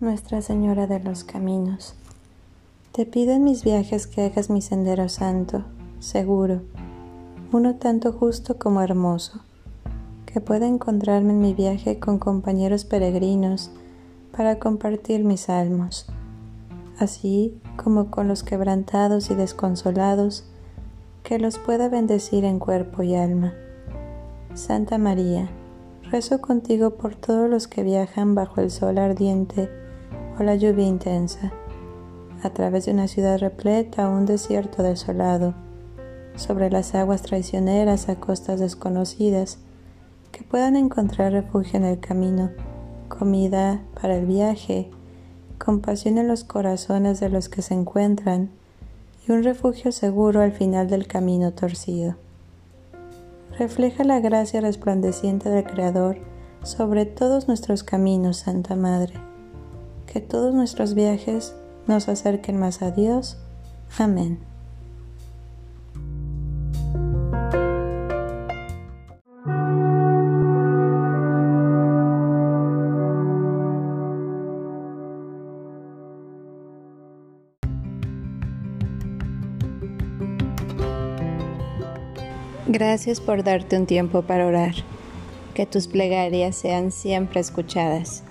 Nuestra Señora de los Caminos, te pido en mis viajes que hagas mi sendero santo, seguro, uno tanto justo como hermoso, que pueda encontrarme en mi viaje con compañeros peregrinos para compartir mis salmos, así como con los quebrantados y desconsolados, que los pueda bendecir en cuerpo y alma. Santa María, rezo contigo por todos los que viajan bajo el sol ardiente, la lluvia intensa, a través de una ciudad repleta un desierto desolado, sobre las aguas traicioneras a costas desconocidas, que puedan encontrar refugio en el camino, comida para el viaje, compasión en los corazones de los que se encuentran y un refugio seguro al final del camino torcido. Refleja la gracia resplandeciente del Creador sobre todos nuestros caminos, Santa Madre que todos nuestros viajes nos acerquen más a Dios. Amén. Gracias por darte un tiempo para orar. Que tus plegarias sean siempre escuchadas.